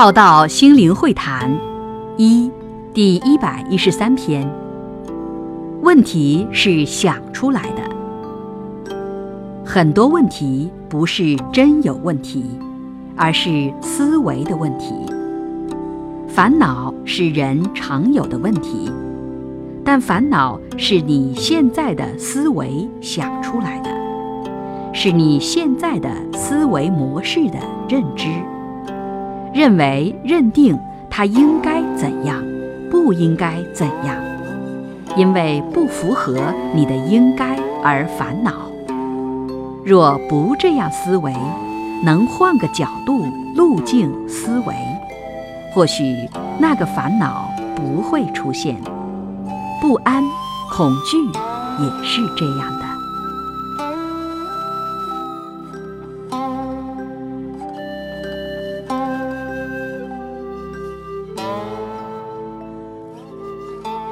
浩道心灵会谈一第一百一十三篇。问题是想出来的，很多问题不是真有问题，而是思维的问题。烦恼是人常有的问题，但烦恼是你现在的思维想出来的，是你现在的思维模式的认知。认为、认定他应该怎样，不应该怎样，因为不符合你的应该而烦恼。若不这样思维，能换个角度、路径思维，或许那个烦恼不会出现。不安、恐惧也是这样的。